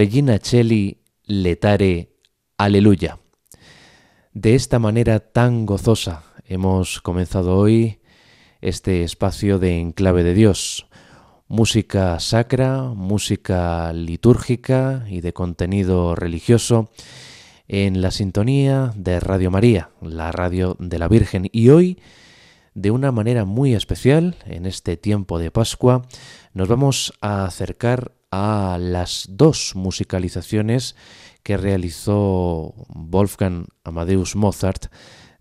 Regina Cheli Letare Aleluya. De esta manera tan gozosa hemos comenzado hoy este espacio de Enclave de Dios. Música sacra, música litúrgica y de contenido religioso en la sintonía de Radio María, la radio de la Virgen. Y hoy, de una manera muy especial, en este tiempo de Pascua, nos vamos a acercar a las dos musicalizaciones que realizó Wolfgang Amadeus Mozart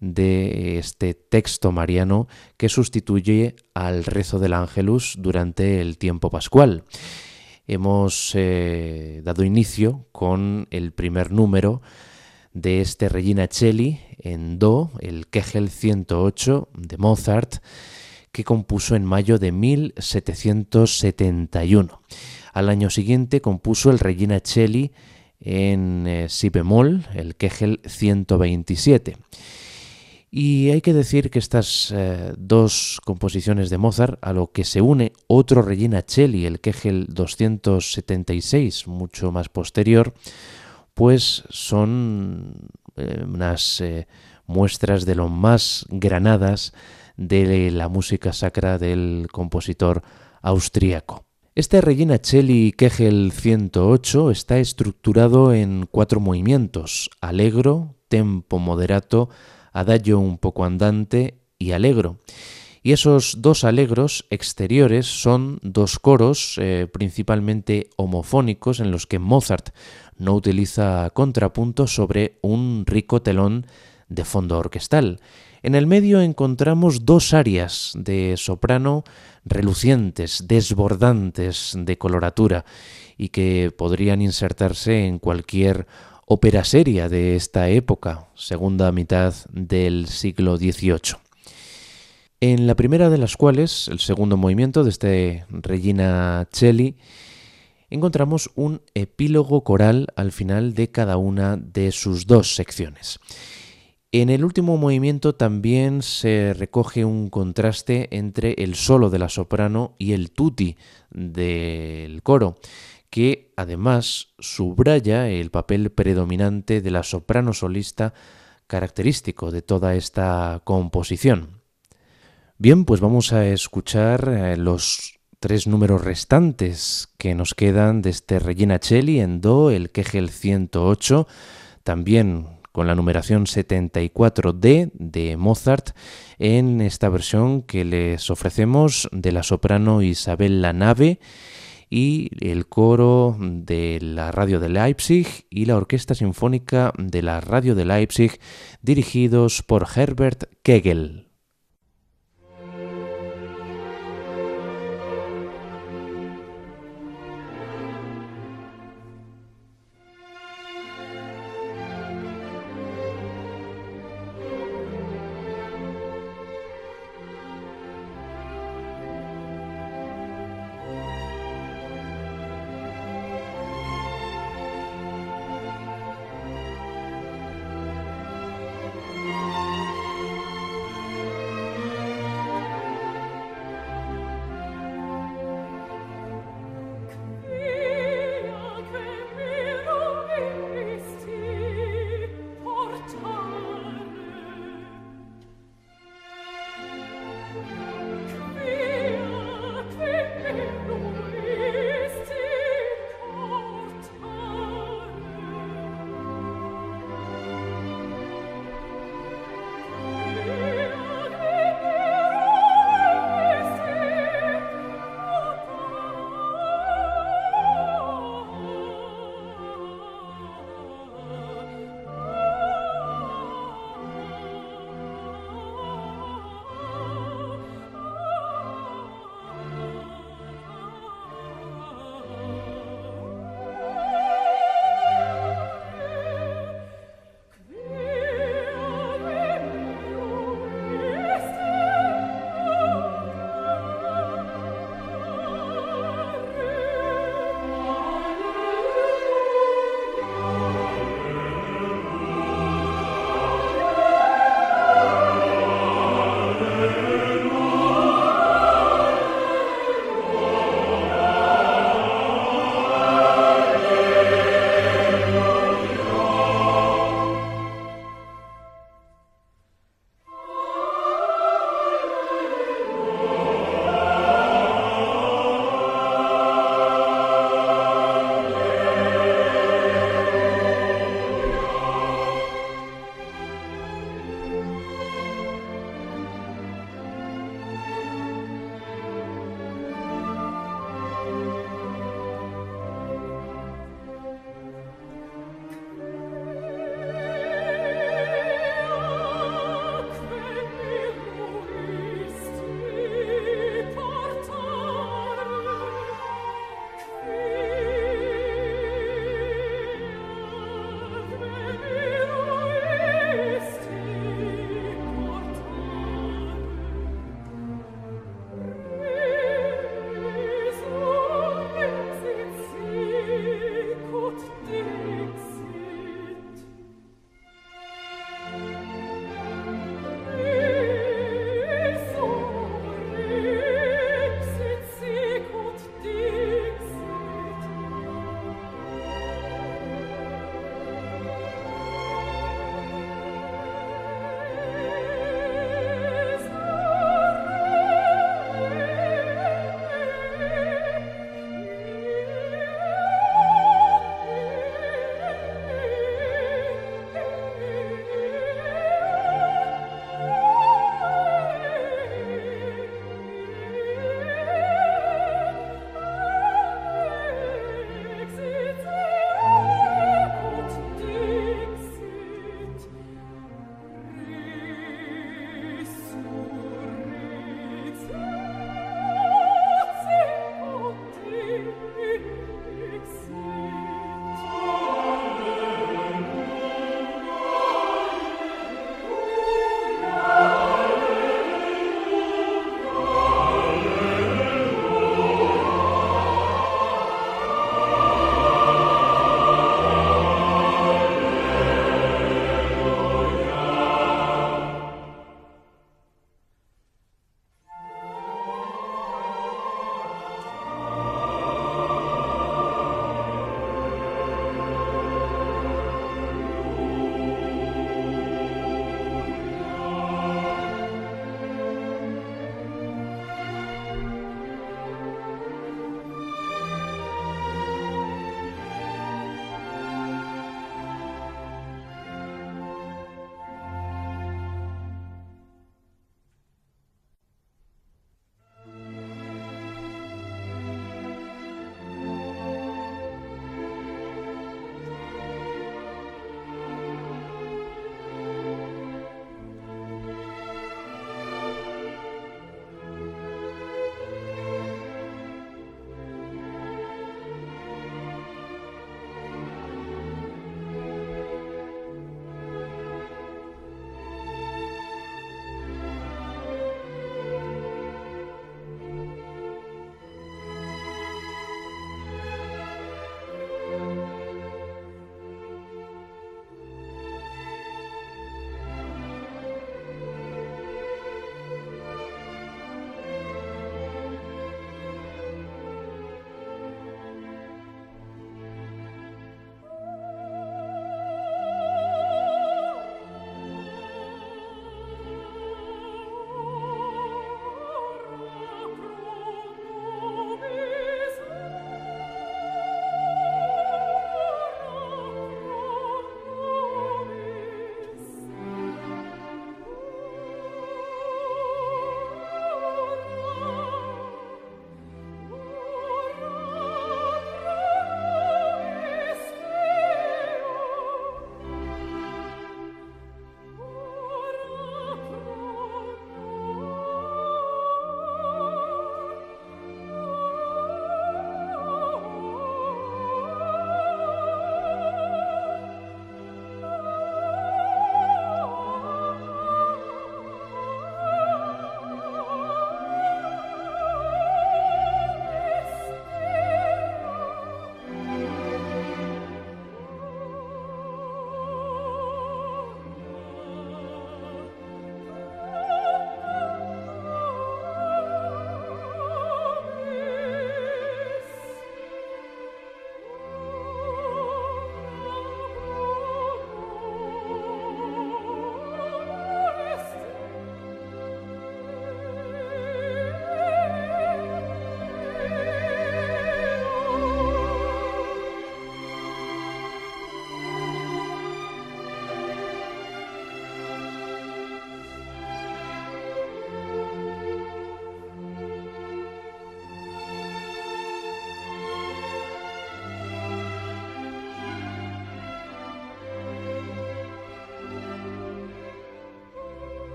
de este texto mariano que sustituye al rezo del ángelus durante el tiempo pascual. Hemos eh, dado inicio con el primer número de este Regina Celli en Do, el Kegel 108 de Mozart, que compuso en mayo de 1771. Al año siguiente compuso el Regina Celli en eh, si bemol, el Kegel 127. Y hay que decir que estas eh, dos composiciones de Mozart, a lo que se une otro Regina Celli, el Kegel 276, mucho más posterior, pues son eh, unas muestras de lo más granadas de la música sacra del compositor austríaco. Este Regina Celli Kegel 108 está estructurado en cuatro movimientos, allegro, tempo moderato, adagio un poco andante y alegro. Y esos dos alegros exteriores son dos coros eh, principalmente homofónicos en los que Mozart no utiliza contrapunto sobre un rico telón de fondo orquestal. En el medio encontramos dos áreas de soprano relucientes, desbordantes de coloratura y que podrían insertarse en cualquier ópera seria de esta época, segunda mitad del siglo XVIII en la primera de las cuales, el segundo movimiento de este Regina Celli, encontramos un epílogo coral al final de cada una de sus dos secciones. En el último movimiento también se recoge un contraste entre el solo de la soprano y el tutti del coro, que además subraya el papel predominante de la soprano solista característico de toda esta composición. Bien, pues vamos a escuchar eh, los tres números restantes que nos quedan de este Regina Celli en Do, el Kegel 108, también con la numeración 74D de Mozart en esta versión que les ofrecemos de la soprano Isabel Nave y el coro de la radio de Leipzig y la orquesta sinfónica de la radio de Leipzig dirigidos por Herbert Kegel.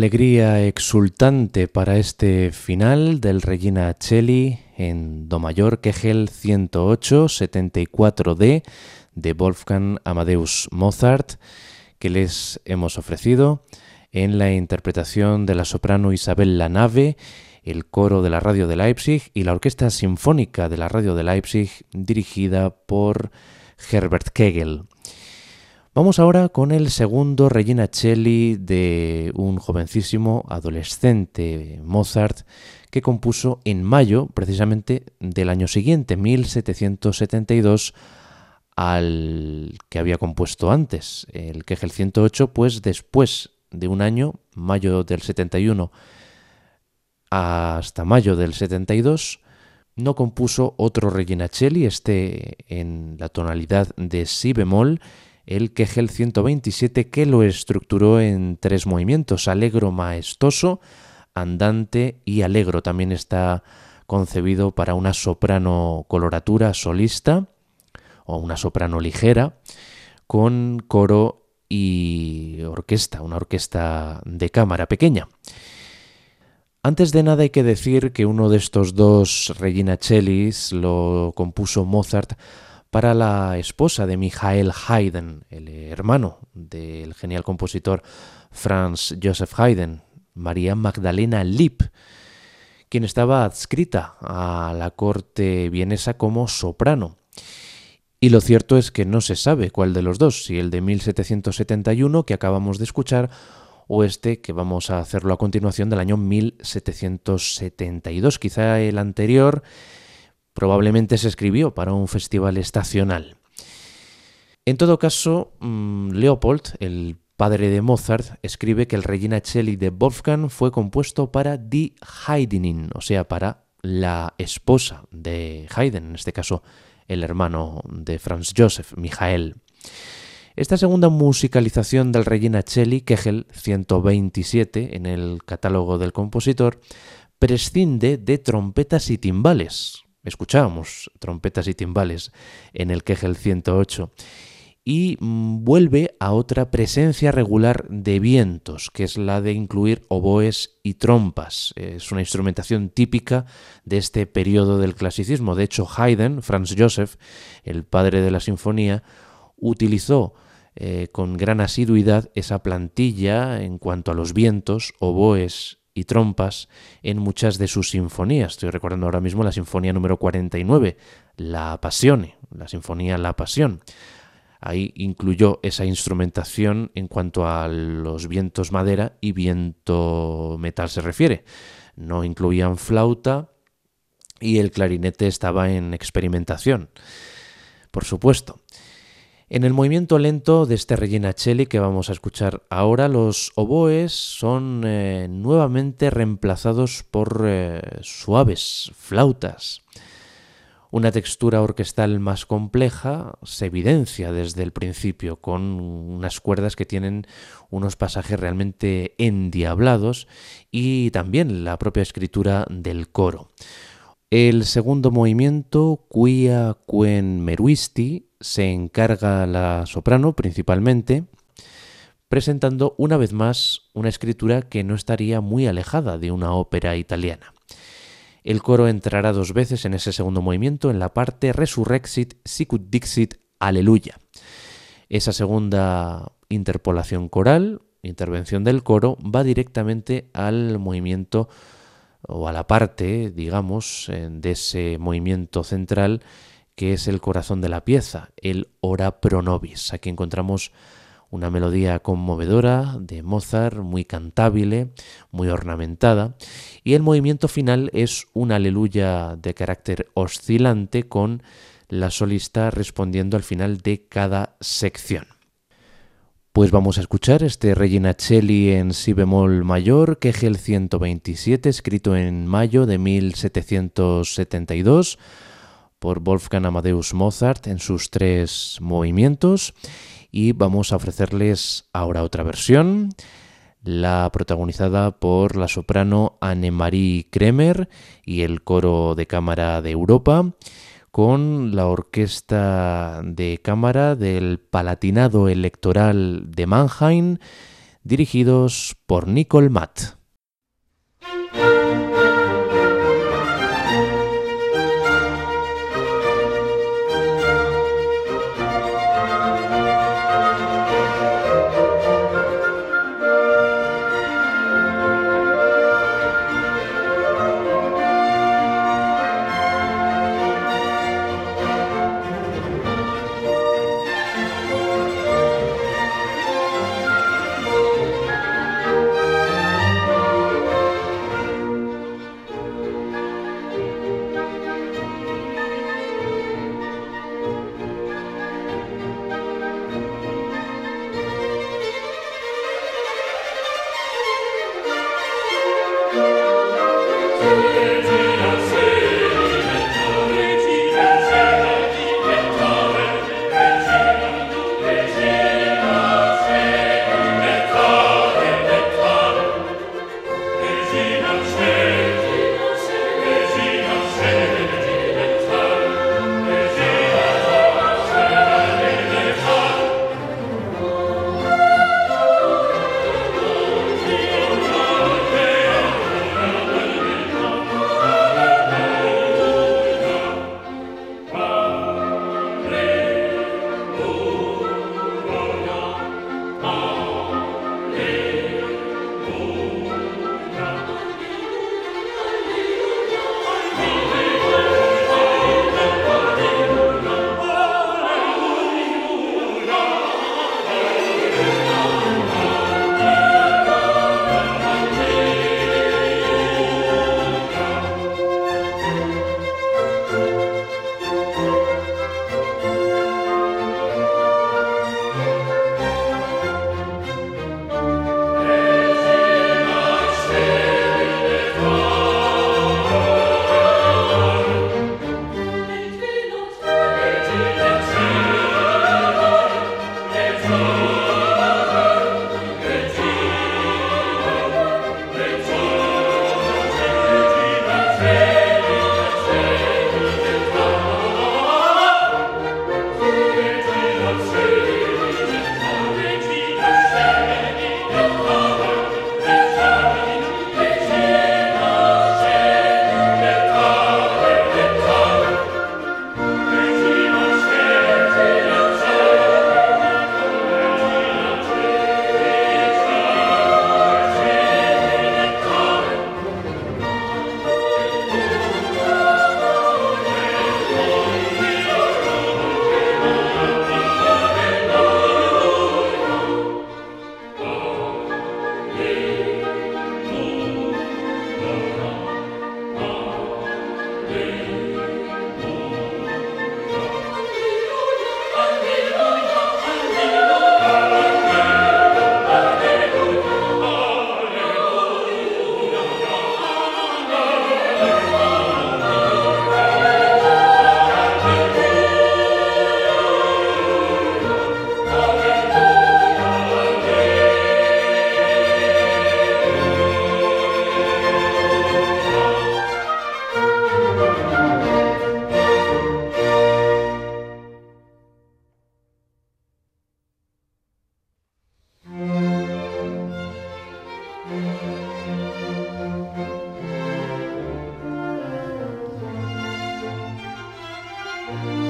Alegría exultante para este final del Regina Celli en Do mayor Kegel 108 74D de Wolfgang Amadeus Mozart que les hemos ofrecido en la interpretación de la soprano Isabel Lanave, el coro de la radio de Leipzig y la orquesta sinfónica de la radio de Leipzig dirigida por Herbert Kegel. Vamos ahora con el segundo Regina Celli de un jovencísimo adolescente Mozart que compuso en mayo precisamente del año siguiente, 1772, al que había compuesto antes, el Kegel 108, pues después de un año, mayo del 71 hasta mayo del 72, no compuso otro Regina Celli, este en la tonalidad de si bemol, el Kegel 127 que lo estructuró en tres movimientos, alegro maestoso, andante y alegro. También está concebido para una soprano coloratura solista o una soprano ligera con coro y orquesta, una orquesta de cámara pequeña. Antes de nada hay que decir que uno de estos dos Regina Cellis lo compuso Mozart para la esposa de Michael Haydn, el hermano del genial compositor Franz Joseph Haydn, María Magdalena Lipp, quien estaba adscrita a la corte vienesa como soprano. Y lo cierto es que no se sabe cuál de los dos, si el de 1771 que acabamos de escuchar o este que vamos a hacerlo a continuación del año 1772. Quizá el anterior Probablemente se escribió para un festival estacional. En todo caso, mm, Leopold, el padre de Mozart, escribe que el Regina Celli de Wolfgang fue compuesto para Die Haydnin, o sea, para la esposa de Haydn, en este caso el hermano de Franz Joseph, Michael. Esta segunda musicalización del Regina Celli, Kegel 127, en el catálogo del compositor, prescinde de trompetas y timbales, escuchábamos trompetas y timbales en el Kegel 108 y mm, vuelve a otra presencia regular de vientos, que es la de incluir oboes y trompas. Es una instrumentación típica de este periodo del clasicismo. De hecho, Haydn, Franz Joseph, el padre de la sinfonía, utilizó eh, con gran asiduidad esa plantilla en cuanto a los vientos, oboes y trompas en muchas de sus sinfonías. Estoy recordando ahora mismo la sinfonía número 49, La Pasión, la sinfonía La Pasión. Ahí incluyó esa instrumentación en cuanto a los vientos madera y viento metal se refiere. No incluían flauta y el clarinete estaba en experimentación. Por supuesto. En el movimiento lento de este Regina Celli que vamos a escuchar ahora, los oboes son eh, nuevamente reemplazados por eh, suaves flautas. Una textura orquestal más compleja se evidencia desde el principio con unas cuerdas que tienen unos pasajes realmente endiablados y también la propia escritura del coro. El segundo movimiento, Quia Quen Meruisti, se encarga la soprano principalmente, presentando una vez más una escritura que no estaría muy alejada de una ópera italiana. El coro entrará dos veces en ese segundo movimiento en la parte Resurrexit Sicut Dixit Aleluya. Esa segunda interpolación coral, intervención del coro, va directamente al movimiento o a la parte, digamos, de ese movimiento central que es el corazón de la pieza, el Ora pro nobis. Aquí encontramos una melodía conmovedora de Mozart, muy cantable, muy ornamentada, y el movimiento final es una aleluya de carácter oscilante con la solista respondiendo al final de cada sección. Pues vamos a escuchar este Regina Celli en si bemol mayor, el 127, escrito en mayo de 1772 por Wolfgang Amadeus Mozart en sus tres movimientos y vamos a ofrecerles ahora otra versión, la protagonizada por la soprano Anne-Marie Kremer y el coro de cámara de Europa con la orquesta de cámara del Palatinado Electoral de Mannheim, dirigidos por Nicole Matt. 了。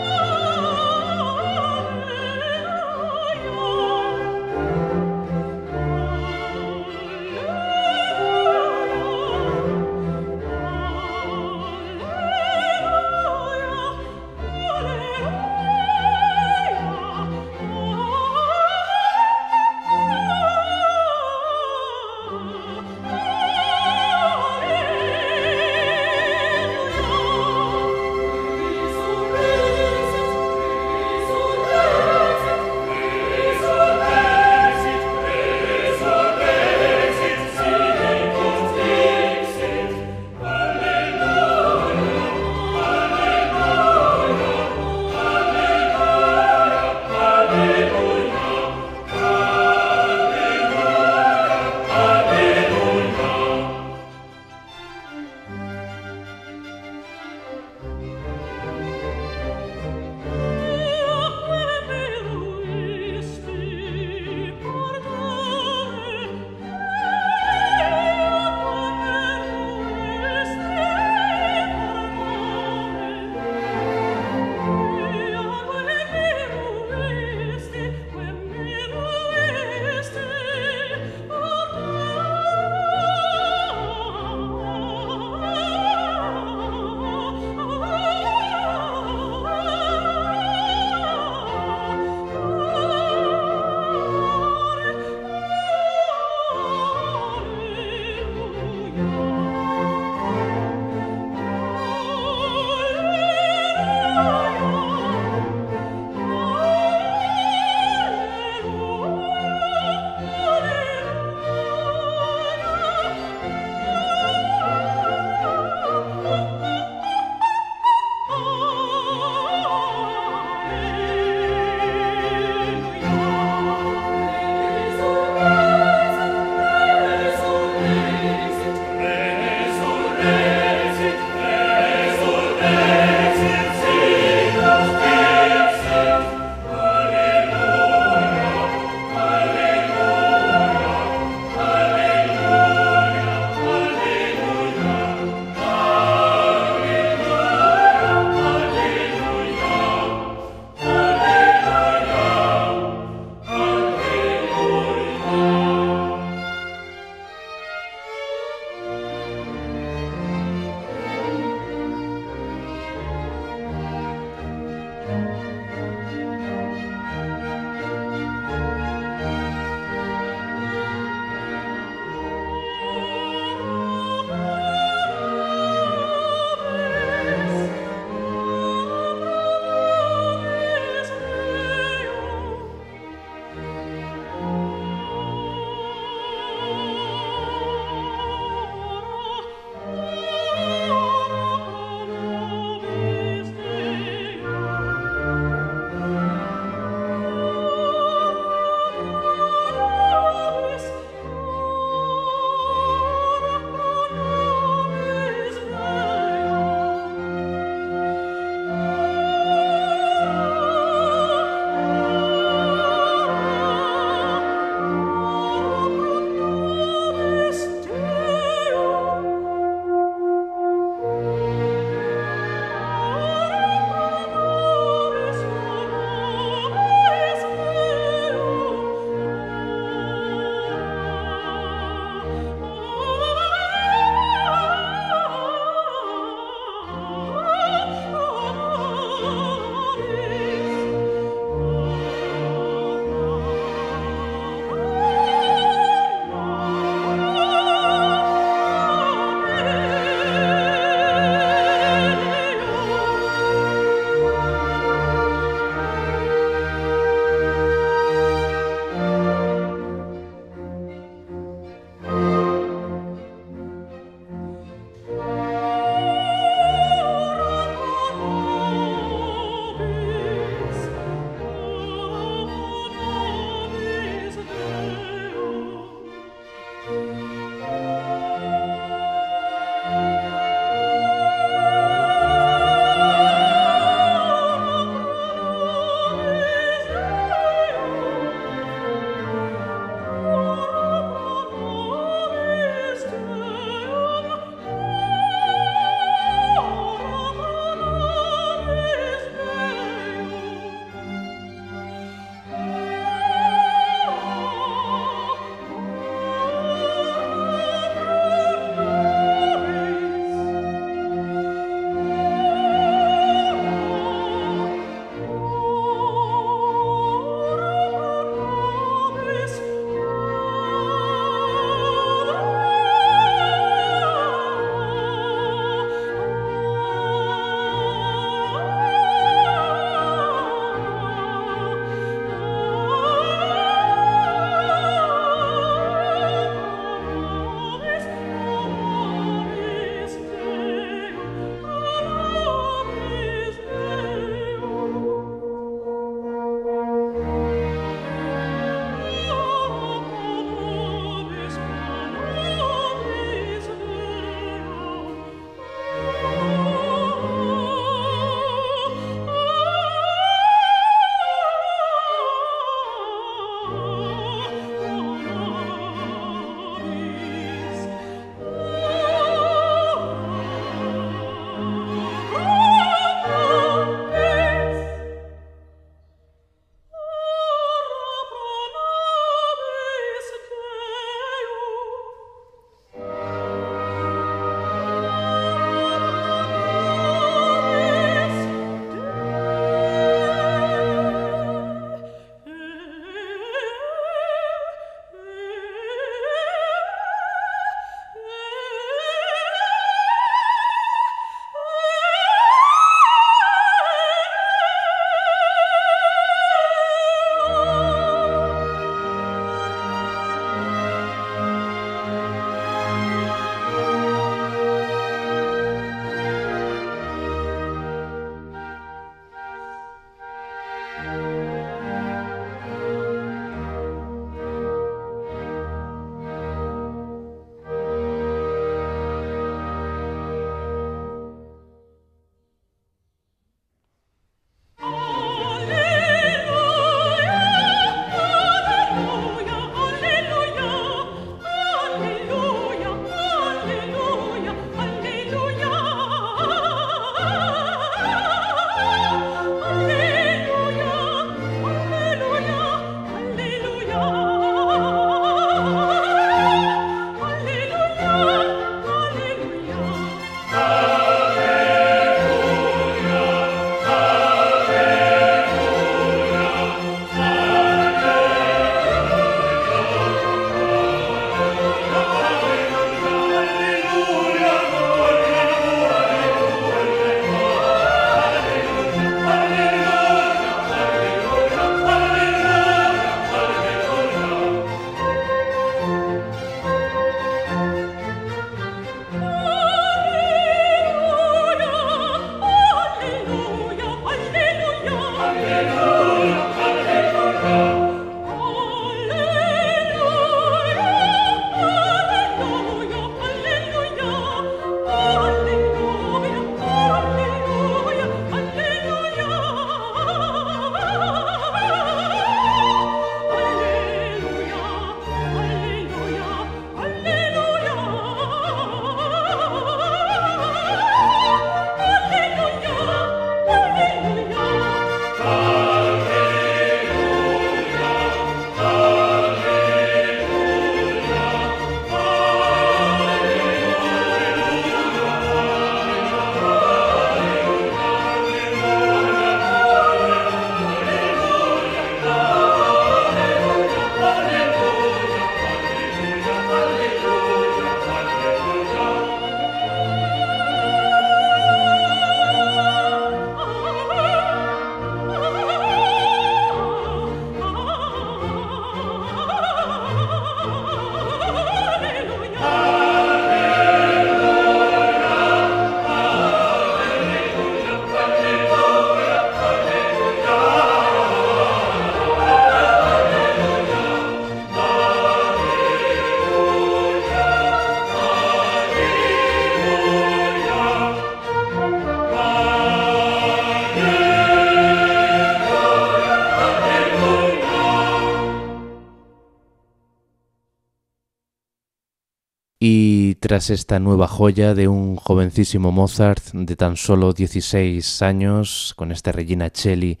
Tras esta nueva joya de un jovencísimo Mozart de tan solo 16 años, con este Regina Celli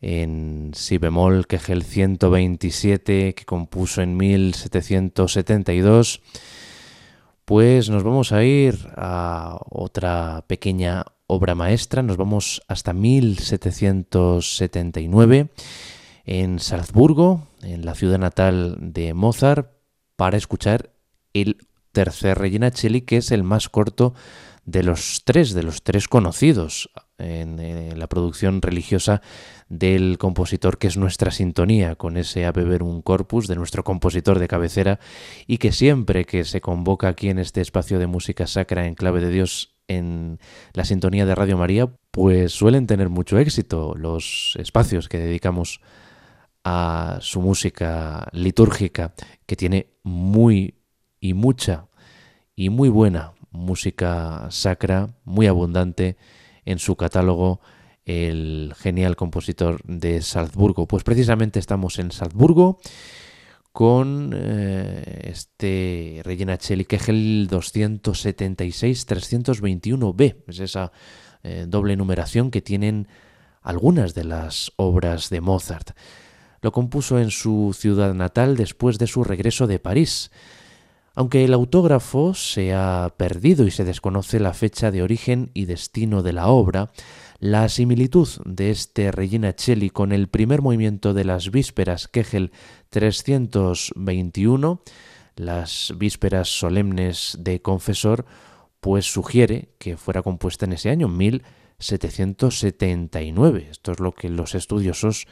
en si bemol, que es el 127 que compuso en 1772, pues nos vamos a ir a otra pequeña obra maestra, nos vamos hasta 1779 en Salzburgo, en la ciudad natal de Mozart, para escuchar el tercer Regina que es el más corto de los tres, de los tres conocidos en, la producción religiosa del compositor, que es nuestra sintonía con ese Ave un Corpus de nuestro compositor de cabecera, y que siempre que se convoca aquí en este espacio de música sacra en clave de Dios en la sintonía de Radio María, pues suelen tener mucho éxito los espacios que dedicamos a su música litúrgica, que tiene muy y mucha y muy buena música sacra, muy abundante en su catálogo el genial compositor de Salzburgo. Pues precisamente estamos en Salzburgo con eh, este Regina Cheli Kegel 276-321b. Es esa eh, doble numeración que tienen algunas de las obras de Mozart. Lo compuso en su ciudad natal después de su regreso de París. Aunque el autógrafo se ha perdido y se desconoce la fecha de origen y destino de la obra, la similitud de este Regina Celli con el primer movimiento de las vísperas Kegel 321, las vísperas solemnes de Confesor, pues sugiere que fuera compuesta en ese año, 1779. Esto es lo que los estudiosos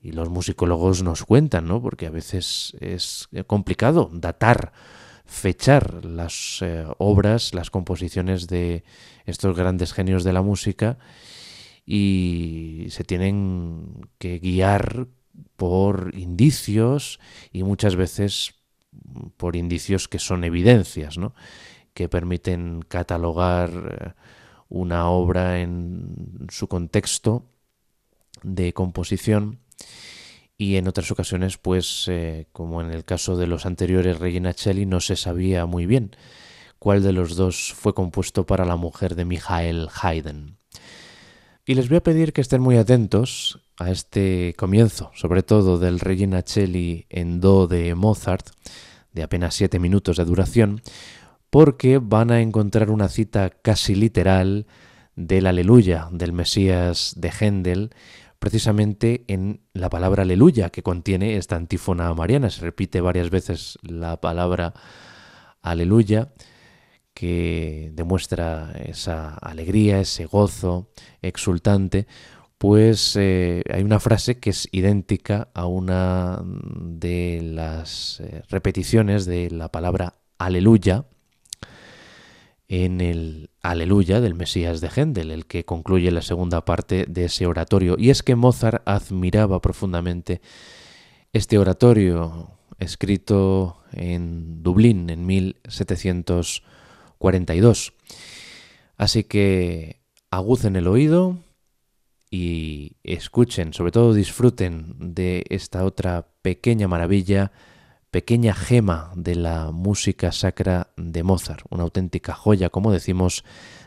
y los musicólogos nos cuentan, ¿no? Porque a veces es complicado datar, fechar las eh, obras, las composiciones de estos grandes genios de la música y se tienen que guiar por indicios y muchas veces por indicios que son evidencias, ¿no? que permiten catalogar eh, una obra en su contexto de composición y en otras ocasiones, pues, eh, como en el caso de los anteriores Regina Celli, no se sabía muy bien cuál de los dos fue compuesto para la mujer de Michael Haydn. Y les voy a pedir que estén muy atentos a este comienzo, sobre todo del Regina Celli en Do de Mozart, de apenas siete minutos de duración, porque van a encontrar una cita casi literal del Aleluya del Mesías de Händel, precisamente en la palabra aleluya que contiene esta antífona mariana. Se repite varias veces la palabra aleluya que demuestra esa alegría, ese gozo exultante, pues eh, hay una frase que es idéntica a una de las eh, repeticiones de la palabra aleluya, en el Aleluya del Mesías de Händel, el que concluye la segunda parte de ese oratorio. Y es que Mozart admiraba profundamente este oratorio escrito en Dublín en 1742. Así que agucen el oído y escuchen, sobre todo disfruten de esta otra pequeña maravilla pequeña gema de la música sacra de Mozart, una auténtica joya, como decimos,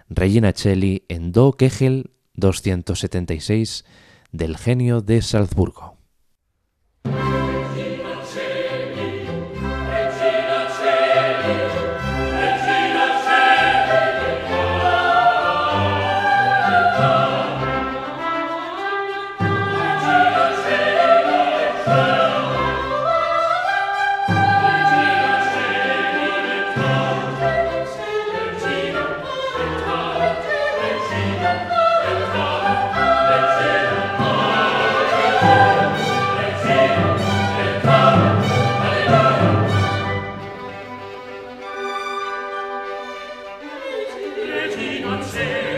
Regina Celli en Do Kegel 276 del genio de Salzburgo. sing und sing.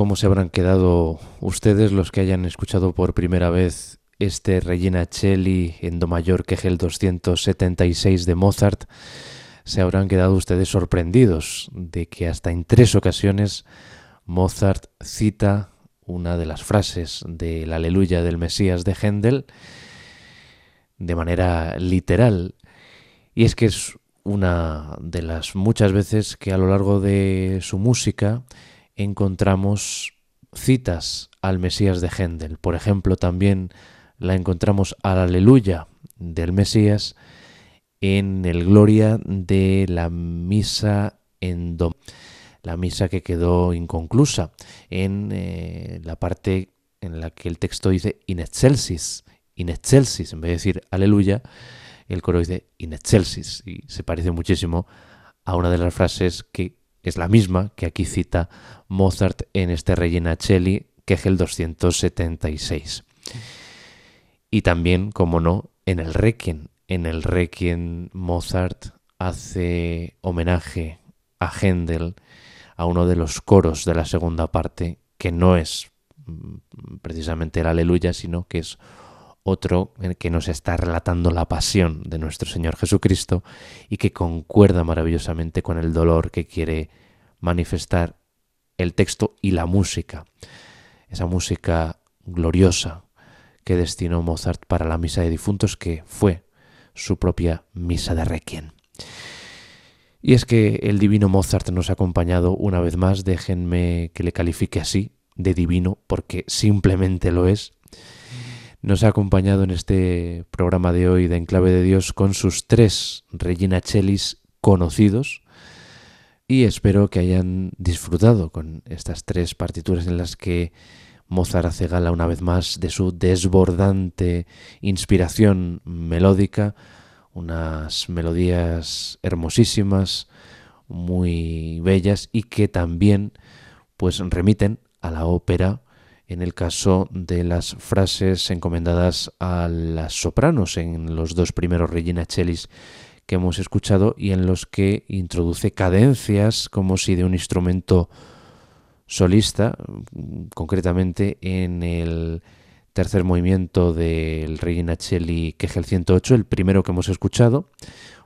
¿Cómo se habrán quedado ustedes los que hayan escuchado por primera vez este Regina Celli en Do mayor que el 276 de Mozart? Se habrán quedado ustedes sorprendidos de que hasta en tres ocasiones Mozart cita una de las frases del Aleluya del Mesías de Händel de manera literal. Y es que es una de las muchas veces que a lo largo de su música encontramos citas al Mesías de Händel. Por ejemplo, también la encontramos al Aleluya del Mesías en el Gloria de la misa en la misa que quedó inconclusa en eh, la parte en la que el texto dice in excelsis, in excelsis, en vez de decir aleluya, el coro dice in excelsis y se parece muchísimo a una de las frases que es la misma que aquí cita Mozart en este Regina Celli, que es el 276. Y también, como no, en el Requiem. En el Requiem Mozart hace homenaje a Händel, a uno de los coros de la segunda parte, que no es mm, precisamente el aleluya, sino que es otro que nos está relatando la pasión de nuestro Señor Jesucristo y que concuerda maravillosamente con el dolor que quiere manifestar el texto y la música. Esa música gloriosa que destinó Mozart para la misa de difuntos que fue su propia misa de requiem. Y es que el divino Mozart nos ha acompañado una vez más, déjenme que le califique así, de divino, porque simplemente lo es. Nos ha acompañado en este programa de hoy de Enclave de Dios con sus tres Regina Chelis conocidos, y espero que hayan disfrutado con estas tres partituras en las que Mozart hace gala una vez más de su desbordante inspiración melódica, unas melodías hermosísimas, muy bellas y que también pues remiten a la ópera en el caso de las frases encomendadas a las sopranos en los dos primeros Regina Chelis que hemos escuchado y en los que introduce cadencias como si de un instrumento solista, concretamente en el tercer movimiento del Regina Celli el 108, el primero que hemos escuchado,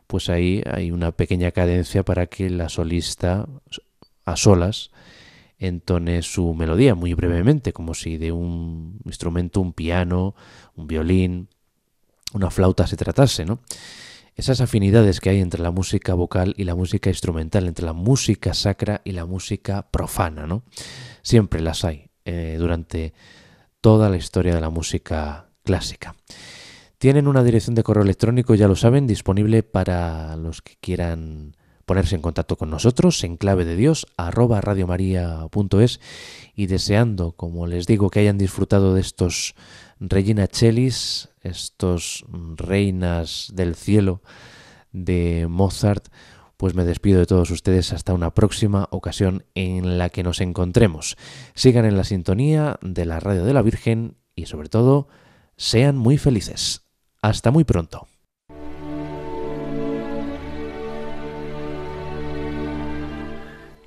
pues ahí hay una pequeña cadencia para que la solista a solas entone su melodía muy brevemente, como si de un instrumento, un piano, un violín, una flauta se tratase, ¿no? esas afinidades que hay entre la música vocal y la música instrumental, entre la música sacra y la música profana, ¿no? Siempre las hay eh, durante toda la historia de la música clásica. Tienen una dirección de correo electrónico, ya lo saben, disponible para los que quieran ponerse en contacto con nosotros en clave de Dios arroba radiomaria.es y deseando, como les digo, que hayan disfrutado de estos Regina Chelis, estos reinas del cielo de Mozart, pues me despido de todos ustedes hasta una próxima ocasión en la que nos encontremos. Sigan en la sintonía de la radio de la Virgen y sobre todo, sean muy felices. Hasta muy pronto.